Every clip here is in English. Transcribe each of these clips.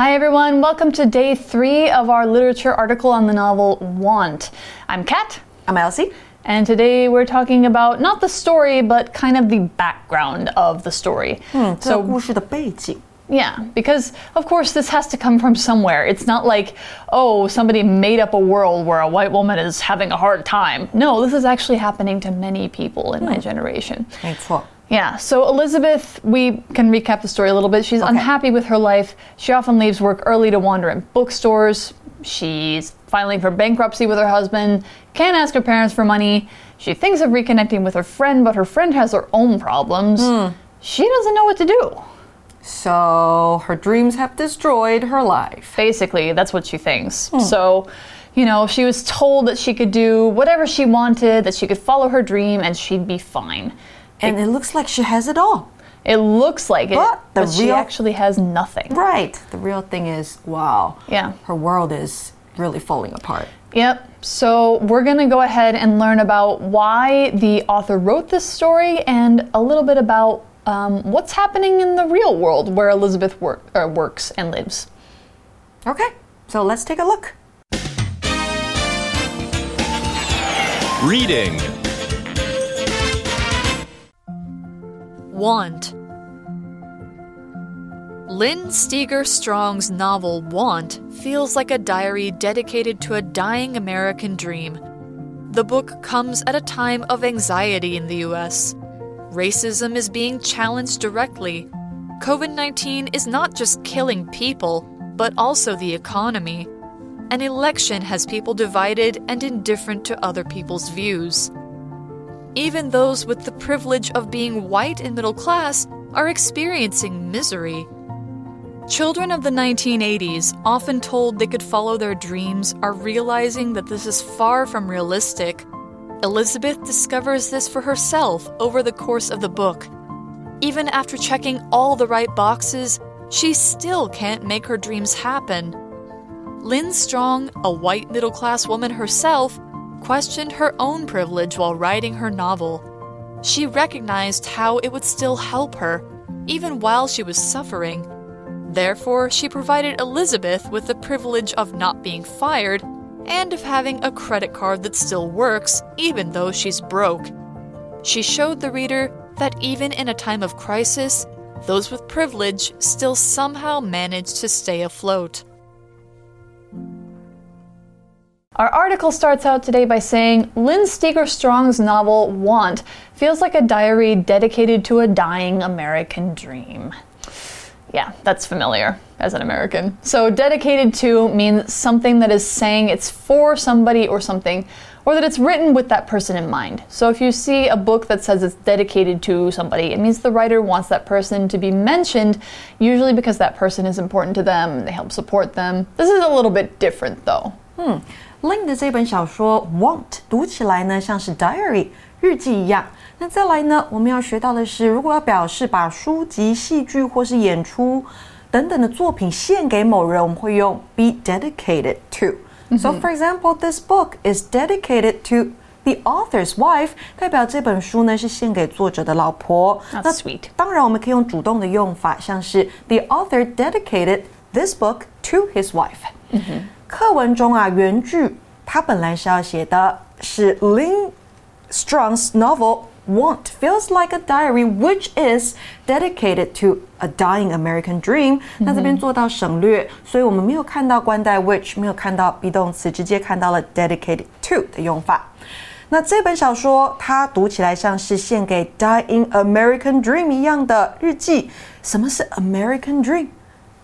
Hi, everyone. Welcome to day three of our literature article on the novel Want. I'm Kat. I'm Elsie. And today we're talking about not the story, but kind of the background of the story. Hmm, 这个故事的背景。 Yeah, because of course this has to come from somewhere. It's not like, oh, somebody made up a world where a white woman is having a hard time. No, this is actually happening to many people in my generation. 没错。 Yeah, so Elizabeth, we can recap the story a little bit. She's unhappy with her life. She often leaves work early to wander in bookstores. She's filing for bankruptcy with her husband, can't ask her parents for money. She thinks of reconnecting with her friend, but her friend has her own problems. Hmm. She doesn't know what to do. So her dreams have destroyed her life. Basically, that's what she thinks. Hmm. So, you know, she was told that she could do whatever she wanted, that she could follow her dream, and she'd be fine. And it looks like she has it all. It looks like it, But the but she actually has nothing. Right. The real thing is, wow. Yeah. Her world is really falling apart. Yep. So we're going to go ahead and learn about why the author wrote this story and a little bit about um, what's happening in the real world where Elizabeth work, uh, works and lives. Okay. So let's take a look. Reading Want. Lynn Steger Strong's novel Want feels like a diary dedicated to a dying American dream. The book comes at a time of anxiety in the US. Racism is being challenged directly. COVID 19 is not just killing people, but also the economy. An election has people divided and indifferent to other people's views. Even those with the privilege of being white and middle class are experiencing misery. Children of the 1980s, often told they could follow their dreams, are realizing that this is far from realistic. Elizabeth discovers this for herself over the course of the book. Even after checking all the right boxes, she still can't make her dreams happen. Lynn Strong, a white middle class woman herself, questioned her own privilege while writing her novel. She recognized how it would still help her, even while she was suffering. Therefore, she provided Elizabeth with the privilege of not being fired and of having a credit card that still works, even though she's broke. She showed the reader that even in a time of crisis, those with privilege still somehow manage to stay afloat. Our article starts out today by saying Lynn Steger Strong's novel Want feels like a diary dedicated to a dying American dream. Yeah, that's familiar as an American. So, dedicated to means something that is saying it's for somebody or something, or that it's written with that person in mind. So, if you see a book that says it's dedicated to somebody, it means the writer wants that person to be mentioned, usually because that person is important to them, they help support them. This is a little bit different though. Hmm. Lynn 的这本小说《Want》读起来呢像是 diary 日记一样。那再来呢，我们要学到的是，如果要表示把书籍、戏剧或是演出等等的作品献给某人，我们会用 be dedicated to。So for example, this book is dedicated to the author's wife 代表这本书呢是献给作者的老婆。那 sweet。当然，我们可以用主动的用法，像是 the author dedicated this book to his wife。课文中啊，原句它本来是要写的是 Lin Strong's novel Want feels like a diary, which is dedicated to a dying American dream。那这边做到省略，所以我们没有看到冠带 which，没有看到 be 动词，直接看到了 dedicated to 的用法。那这本小说它读起来像是献给 dying American dream 一样的日记。什么是 American dream？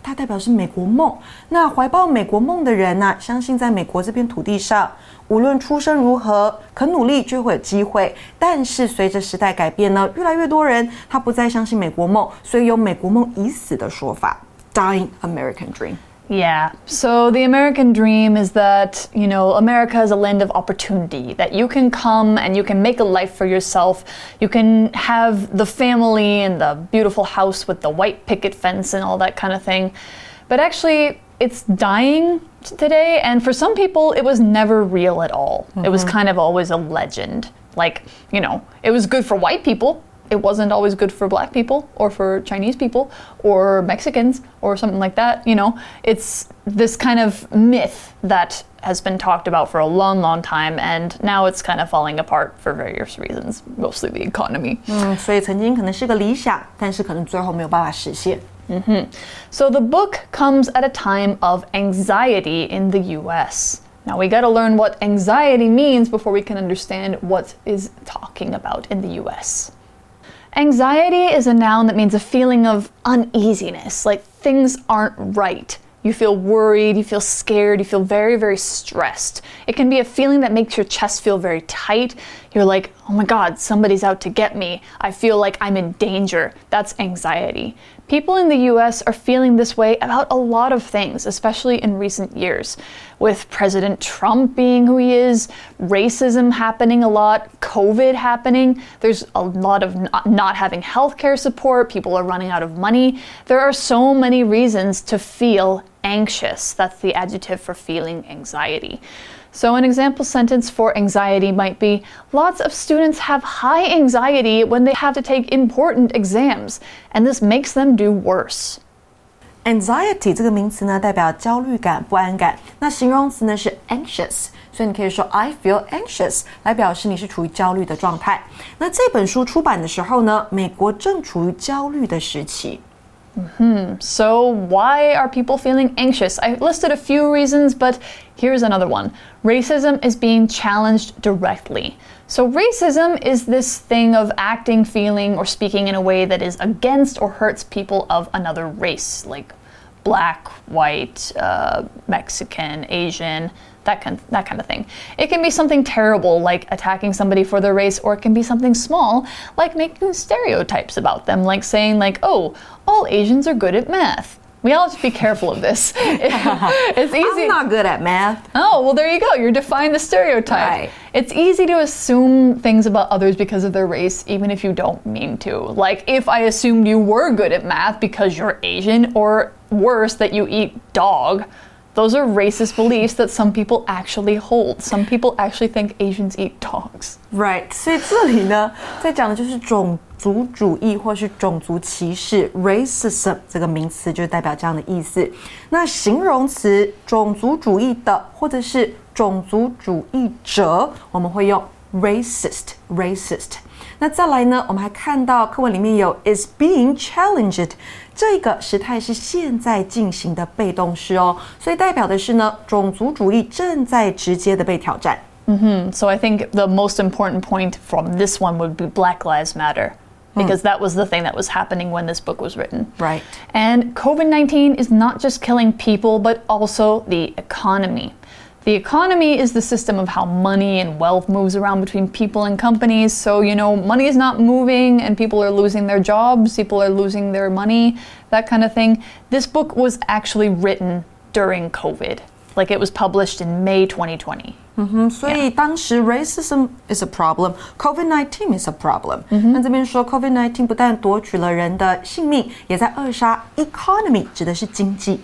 它代表是美国梦。那怀抱美国梦的人呐、相信在美国这片土地上，无论出身如何，肯努力就会有机会。但是随着时代改变呢，越来越多人他不再相信美国梦，所以有美国梦已死的说法，dying American dream。Yeah. So the American dream is that, you know, America is a land of opportunity, that you can come and you can make a life for yourself. You can have the family and the beautiful house with the white picket fence and all that kind of thing. But actually, it's dying today, and for some people, it was never real at all. It was mm-hmm. kind of always a legend. Like, you know, it was good for white people it wasn't always good for black people or for Chinese people or Mexicans or something like that. You know, it's this kind of myth that has been talked about for a long, long time, and now it's kind of falling apart for various reasons, mostly the economy. 嗯，所以曾经可能是个理想，但是可能最后没有办法实现。 So the book comes at a time of anxiety in the US. Now we got to learn what anxiety means before we can understand what is talking about in the US. Anxiety is a noun that means a feeling of uneasiness, like things aren't right. You feel worried, you feel scared, you feel very, very stressed. It can be a feeling that makes your chest feel very tight. You're like, oh my God, somebody's out to get me. I feel like I'm in danger. That's anxiety. People in the US are feeling this way about a lot of things, especially in recent years. With President Trump being who he is, racism happening a lot, COVID happening, there's a lot of not, having healthcare support, people are running out of money. There are so many reasons to feel anxious. That's the adjective for feeling anxiety. So, an example sentence for anxiety might be Lots of students have high anxiety when they have to take important exams, and this makes them do worse. Anxiety 这个名词呢，代表焦虑感、不安感。那形容词呢是 anxious，所以你可以说 I feel anxious 来表示你是处于焦虑的状态。那这本书出版的时候呢，美国正处于焦虑的时期。 So, why are people feeling anxious? I listed a few reasons, but here's another one racism is being challenged directly. So, racism is this thing of acting, feeling, or speaking in a way that is against or hurts people of another race, like black, white, uh, Mexican, Asian. That kind, that kind of thing. It can be something terrible, like attacking somebody for their race, or it can be something small, like making stereotypes about them, like saying, like, "Oh, all Asians are good at math." We all have to be careful of this. it's easy. I'm not good at math. Oh, well, there you go. You're defying the stereotype. Right. It's easy to assume things about others because of their race, even if you don't mean to. Like, if I assumed you were good at math because you're Asian, or worse, that you eat dog, those are racist beliefs that some people actually hold. Some people actually think Asians eat dogs. Right，所以这里呢，在讲的就是种族主义或是种族歧视 （racism） 这个名词，就代表这样的意思。那形容词种族主义的或者是种族主义者，我们会用 racist，racist。 那再来呢，我们还看到课文里面有 is being challenged，这个时态是现在进行的被动式哦，所以代表的是呢，种族主义正在直接的被挑战。 So I think the most important point from this one would be Black Lives Matter. Because that was the thing that was happening when this book was written. Right. And COVID 19 is not just killing people, but also the economy. The economy is the system of how money and wealth moves around between people and companies. So, you know, money is not moving and people are losing their jobs, people are losing their money, that kind of thing. This book was actually written during COVID. Like it was published in May 2020. 所以当时 racism is a problem, COVID nineteen is a problem。那这边说 COVID nineteen 不但夺取了人的性命，也在扼杀 economy，指的是经济。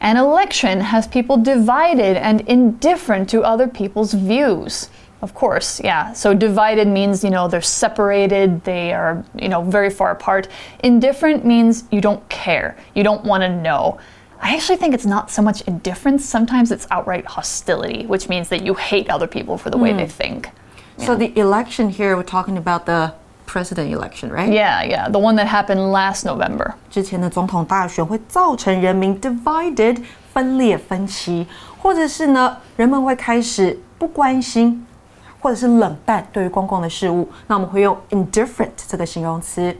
An election has people divided and indifferent to other people's views. Of course, yeah. So divided means, you know, they're separated, they are, you know, very far apart. Indifferent means you don't care, you don't want to know. I actually think it's not so much indifference, sometimes it's outright hostility, which means that you hate other people for the way they hmm. think. So the election here, we're talking about the president election, right? Yeah, yeah, the one that happened last November. 之前的总统大选会造成人民 divided 分裂分歧，或者是呢，人们会开始不关心，或者是冷淡对于公共的事物。那我们会用 indifferent 这个形容词。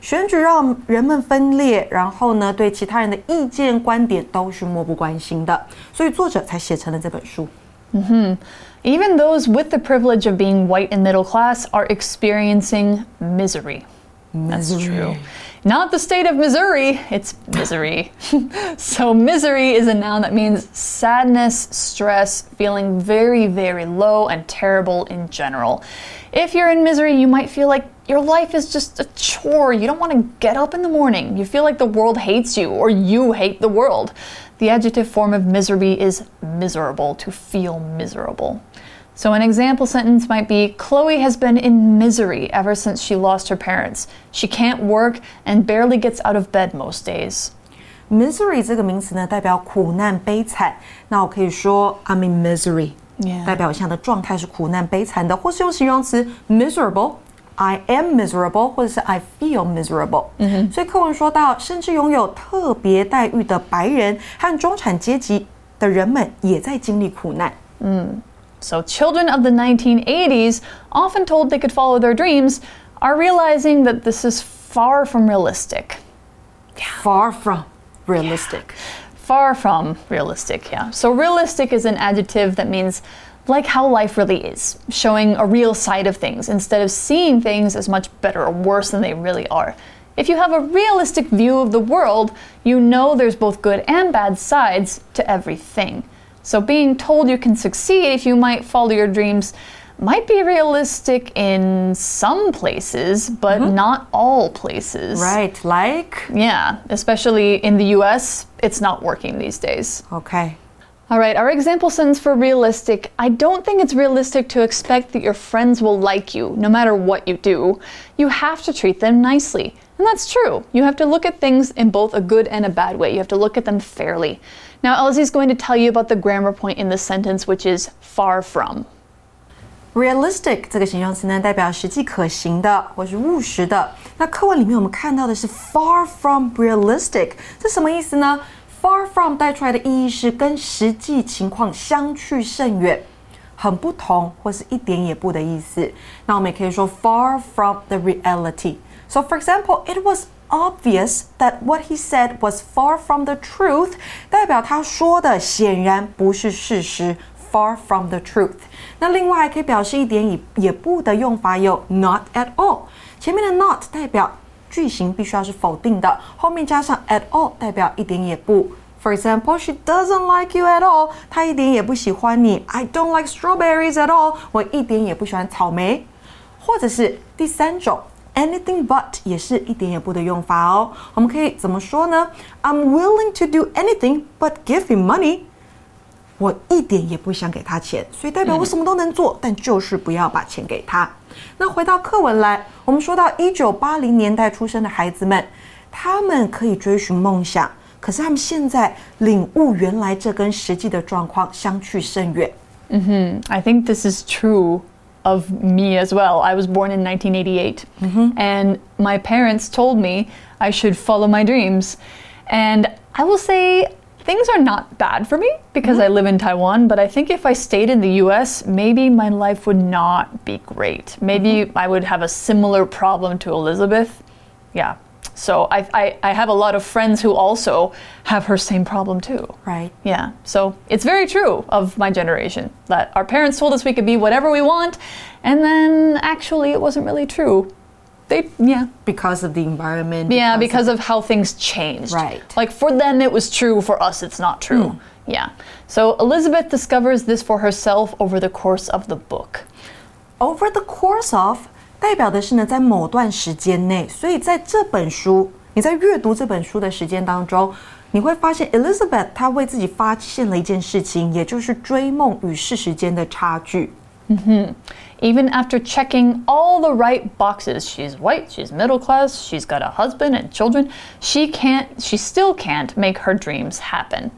选举让人们分裂，然后呢，对其他人的意见观点都是漠不关心的，所以作者才写成了这本书。Mm-hmm. Even those with the privilege of being white and middle class are experiencing misery. That's true. Not the state of Missouri, it's misery. so, misery is a noun that means sadness, stress, feeling very, very low and terrible in general. If you're in misery, you might feel like your life is just a chore. You don't want to get up in the morning. You feel like the world hates you or you hate the world. The adjective form of misery is miserable, to feel miserable. So, an example sentence might be Chloe has been in misery ever since she lost her parents. She can't work and barely gets out of bed most days. Misery 这个名词呢，代表苦难、悲惨。那我可以说 I'm in misery，、 Yeah. 代表我现在的状态是苦难、悲惨的，或是用形容词 miserable。 I am miserable，或者是 I feel miserable。嗯所以课文说到，甚至拥有特别待遇的白人和中产阶级的人们也在经历苦难。 So, children of the 1980s, often told they could follow their dreams, are realizing that this is far from realistic. Far from realistic。 Far from realistic, yeah. So, realistic is an adjective that means like how life really is, showing a real side of things instead of seeing things as much better or worse than they really are. If you have a realistic view of the world, you know there's both good and bad sides to everything. So, being told you can succeed if you might follow your dreams might be realistic in some places, but mm-hmm. not all places. Right, like Yeah, especially in the US, it's not working these days. OK。All right, our example sentence for realistic I don't think it's realistic to expect that your friends will like you no matter what you do. You have to treat them nicely. And that's true. You have to look at things in both a good and a bad way. You have to look at them fairly. Now, Elsie's going to tell you about the grammar point in this sentence, which is far from. Realistic 这个形容词呢，代表实际可行的或是务实的。那课文里面我们看到的是 far from realistic，这什么意思呢 ？far from 带出来的意义是跟实际情况相去甚远，很不同或是一点也不的意思。那我们也可以说 far from the reality。So for example, it was obvious that what he said was far from the truth，代表他说的显然不是事实。far from the truth。那另外还可以表示一点也也不的用法有 not at all。前面的 not 代表句型必须要是否定的，后面加上 at all 代表一点也不。For example, she doesn't like you at all. 她一点也不喜欢你。I don't like strawberries at all. 我一点也不喜欢草莓。或者是第三种 anything but 也是一点也不的用法哦。我们可以怎么说呢？I'm willing to do anything but give him money. 我一点也不想给他钱，所以代表我什么都能做，但就是不要把钱给他。那回到课文来，我们说到一九八零年代出生的孩子们，他们可以追寻梦想，可是他们现在领悟原来这跟实际的状况相去甚远。嗯哼，I think this is true of me as well. I was born in 1988, and my parents told me I should follow my dreams. And I will say things are not bad for me because mm-hmm. I live in Taiwan, but I think if I stayed in the US, maybe my life would not be great. Maybe mm-hmm. I would have a similar problem to Elizabeth. Yeah. So I, I, I have a lot of friends who also have her same problem too. Right. Yeah, so it's very true of my generation that our parents told us we could be whatever we want, and then actually it wasn't really true. They, yeah, Because of the environment. yeah, because of how things changed. Right. Like for them it was true, for us it's not true. Yeah. So Elizabeth discovers this for herself over the course of the book. over the course of 代表的是呢，在某段时间内，所以在这本书，你在阅读这本书的时间当中，你会发现 Elizabeth 她为自己发现了一件事情，也就是追梦与事实间的差距。 even after checking all the right boxes. She's white, she's middle class, she's got a husband and children. She can't, she still can't make her dreams happen.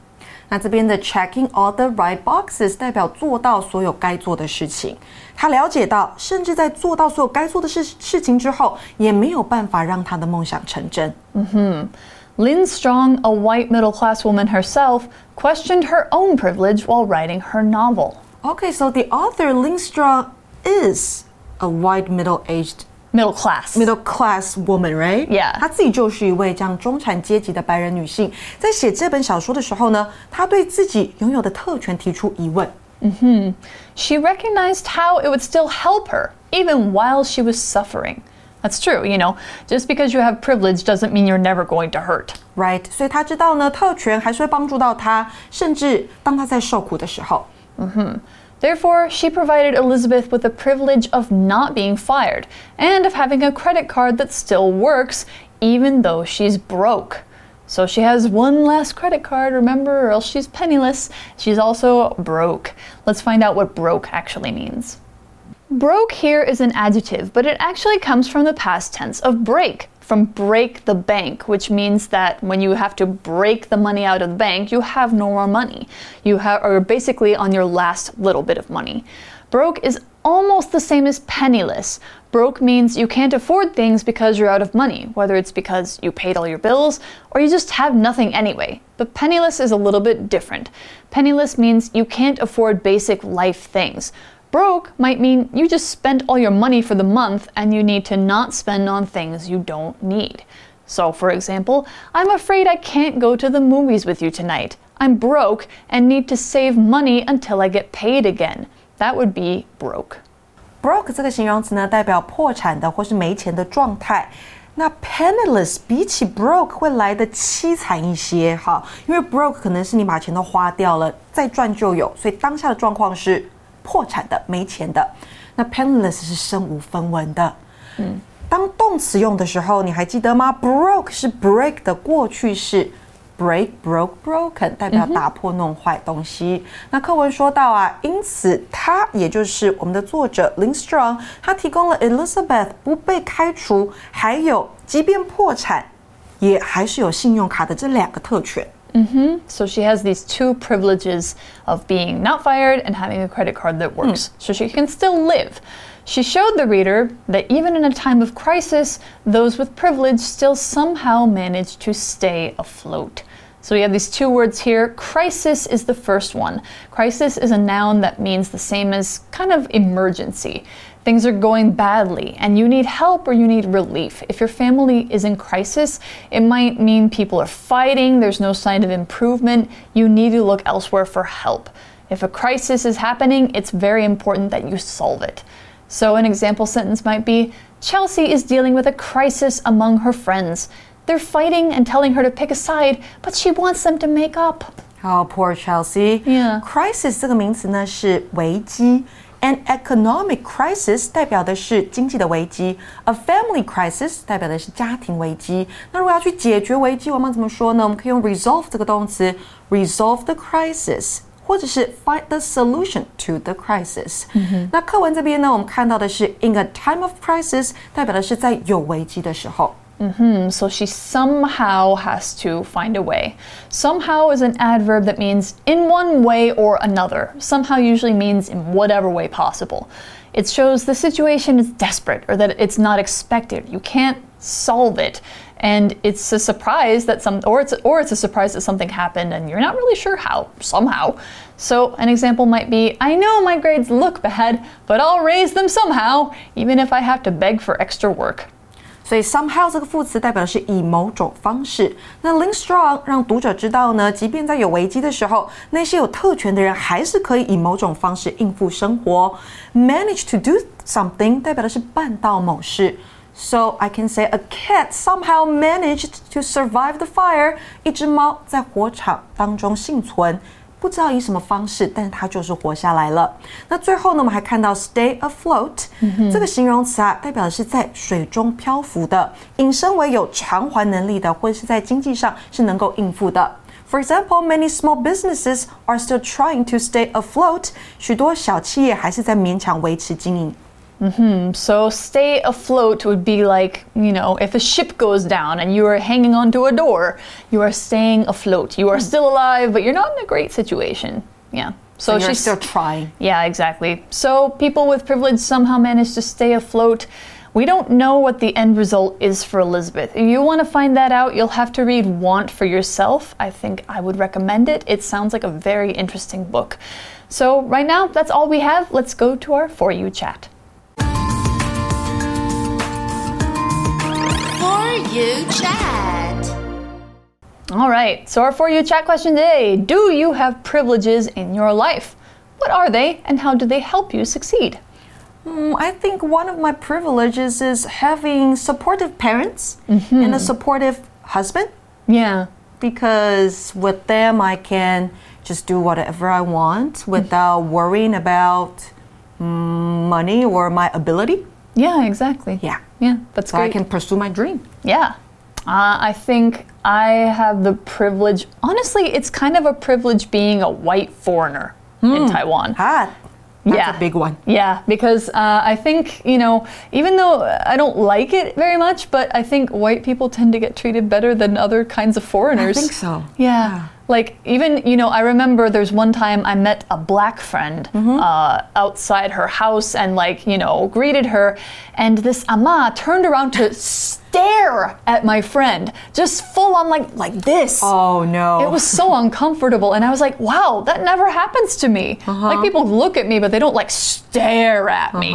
那这边的 checking all the right boxes 代表做到所有该做的事情。他了解到，甚至在做到所有该做的事事情之后，也没有办法让他的梦想成真。嗯哼。Lynn Strong, a white middle class woman herself, questioned her own privilege while writing her novel. Okay, so the author Lynn Strong is a white middle-aged Middle class. middle class woman, right? Yeah. 她自己就是一位这样中产阶级的白人女性，在写这本小说的时候呢，她对自己拥有的特权提出疑问。 She recognized how it would still help her, even while she was suffering. That's true, you know, just because you have privilege doesn't mean you're never going to hurt. Right，所以她知道呢，特权还是会帮助到她，甚至当她在受苦的时候。 Therefore, she provided Elizabeth with the privilege of not being fired and of having a credit card that still works, even though she's broke. So she has one last credit card, remember, or else she's penniless. She's also broke. Let's find out what broke actually means. Broke here is an adjective, but it actually comes from the past tense of break, from break the bank, which means that when you have to break the money out of the bank, you have no more money. You have, are basically on your last little bit of money. Broke is almost the same as penniless. Broke means you can't afford things because you're out of money, whether it's because you paid all your bills or you just have nothing anyway. But penniless is a little bit different. Penniless means you can't afford basic life things. Broke might mean you just spent all your money for the month and you need to not spend on things you don't need. So, for example, I'm afraid I can't go to the movies with you tonight. I'm broke and need to save money until I get paid again. That would be broke. broke 这个形容词呢，代表破产的或是没钱的状态。那 penniless 比起 broke 会来的凄惨一些，哈，因为 broke 可能是你把钱都花掉了，再赚就有，所以当下的状况是 破产的、没钱的。那 penniless 是身无分文的。嗯，当动词用的时候，你还记得吗？broke 是 break 的过去式。break, broke, broken 代表打破、弄坏东西。那课文说到啊，因此他也就是我们的作者 Lin Strong，他提供了 Elizabeth 不被开除，还有即便破产也还是有信用卡的这两个特权。Mm-hmm. So she has these two privileges of being not fired and having a credit card that works, so she can still live. She showed the reader that even in a time of crisis, those with privilege still somehow manage to stay afloat. So we have these two words here. Crisis is the first one. Crisis is a noun that means the same as kind of emergency. Things are going badly and you need help or you need relief. If your family is in crisis, it might mean people are fighting, there's no sign of improvement, you need to look elsewhere for help. If a crisis is happening, it's very important that you solve it. So, an example sentence might be Chelsea is dealing with a crisis among her friends. They're fighting and telling her to pick a side, but she wants them to make up. Oh, poor Chelsea. Yeah. Crisis 这个名词呢是危机。An economic crisis 代表的是经济的危机，a family crisis 代表的是家庭危机。那如果要去解决危机，我们怎么说呢？我们可以用 resolve 这个动词，resolve the crisis，或者是 find the solution to the crisis。那课文这边呢，我们看到的是 in a time of crisis，代表的是在有危机的时候。 Mm-hmm. So she somehow has to find a way. Somehow is an adverb that means in one way or another. Somehow usually means in whatever way possible. It shows the situation is desperate or that it's not expected. You can't solve it. And it's a surprise that some or it's or it's a surprise that something happened and you're not really sure how, somehow. So an example might be, I know my grades look bad, but I'll raise them somehow, even if I have to beg for extra work. 所以 somehow 这个副词代表的是以某种方式。那 link Strong 让读者知道呢，即便在有危机的时候，那些有特权的人还是可以以某种方式应付生活。Manage to do something 代表的是办到某事。So I can say a cat somehow managed to survive the fire。一只猫在火场当中幸存。不知道以什么方式，但是它就是活下来了。那最后呢，我们还看到 stay afloat、嗯、这个形容词啊，代表的是在水中漂浮的，引申为有偿还能力的，或者是在经济上是能够应付的。For example, many small businesses are still trying to stay afloat. 许多小企业还是在勉强维持经营。Mm-hmm. So stay afloat would be like, you know, if a ship goes down and you are hanging onto a door, you are staying afloat. You are still alive, but you're not in a great situation. Yeah. So, so she's still trying. Yeah, exactly. So people with privilege somehow manage to stay afloat. We don't know what the end result is for Elizabeth. If you want to find that out, you'll have to read Want for yourself. I think I would recommend it. It sounds like a very interesting book. So, right now, that's all we have. Let's go to our For You chat. You Chat. All right, so our For You Chat question today Do you have privileges in your life? What are they and how do they help you succeed? Mm, I think one of my privileges is having supportive parents mm -hmm. and a supportive husband. Yeah. Because with them, I can just do whatever I want without mm -hmm. worrying about mm, money or my ability. Yeah, exactly. Yeah. Yeah, that's so great. I can pursue my dream. Yeah. Uh, I think I have the privilege. Honestly, it's kind of a privilege being a white foreigner in Taiwan. Ah, that's yeah. a big one. Yeah, because uh, I think, you know, even though I don't like it very much, but I think white people tend to get treated better than other kinds of foreigners. I think so. Yeah. Like, even, you know, I remember there's one time I met a black friend Mm-hmm. uh, outside her house and, like, you know, greeted her. And this ama turned around to stare at my friend, just full on, like, like this. Oh no. It was so uncomfortable, and I was like, "Wow, that never happens to me." Uh-huh. Like people look at me, but they don't like stare at me.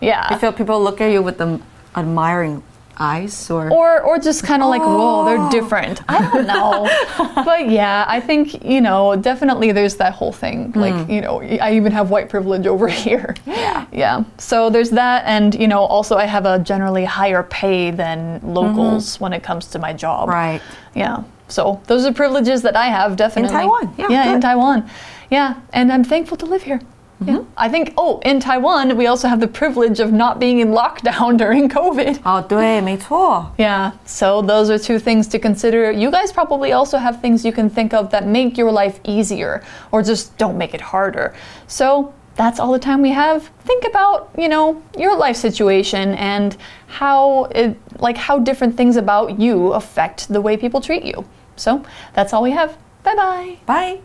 Yeah, I feel people look at you with them admiring eyes or or or just kind of like, "Whoa, they're oh. different." I don't know, but yeah, I think you know definitely there's that whole thing. Mm. Like you know, I even have white privilege over here. Yeah, yeah. So there's that, and you know, also I have a generally higher pay than locals mm-hmm. when it comes to my job. Right. Yeah. So those are privileges that I have definitely. In Taiwan. Yeah, Yeah, in. Taiwan. Yeah, and I'm thankful to live here. Yeah. I think. Oh, in Taiwan, we also have the privilege of not being in lockdown during COVID. 哦，对，没错。 Yeah. So those are two things to consider. You guys probably also have things you can think of that make your life easier, or just don't make it harder. So. That's all the time we have. Think about, you know, your life situation and how it, like how different things about you affect the way people treat you. So, that's all we have. Bye-bye. Bye.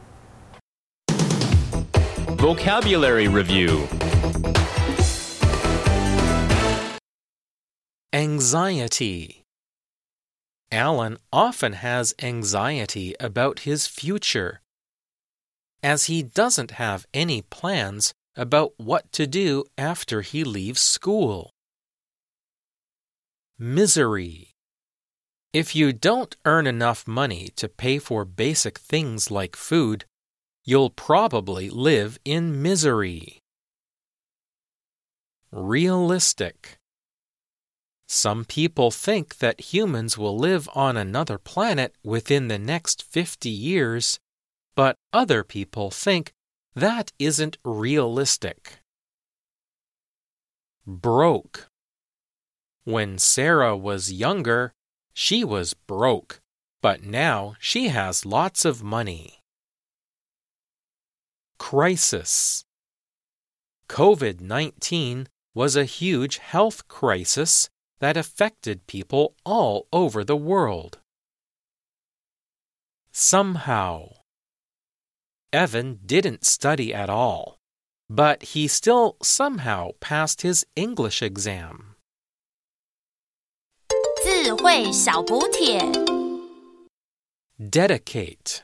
Vocabulary Review Anxiety. Alan often has anxiety about his future, as he doesn't have any plans about what to do after he leaves school. Misery. If you don't earn enough money to pay for basic things like food, you'll probably live in misery. Realistic. Some people think that humans will live on another planet within the next 50 years, but other people think that isn't realistic. Broke. When Sarah was younger, she was broke, but now she has lots of money Crisis. COVID 19 was a huge health crisis that affected people all over the world. Somehow. Evan didn't study at all, but he still somehow passed his English exam. 智慧小补帖。 Dedicate.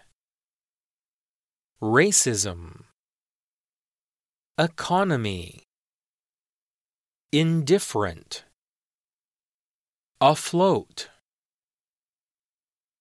Racism. Economy. Indifferent. Afloat.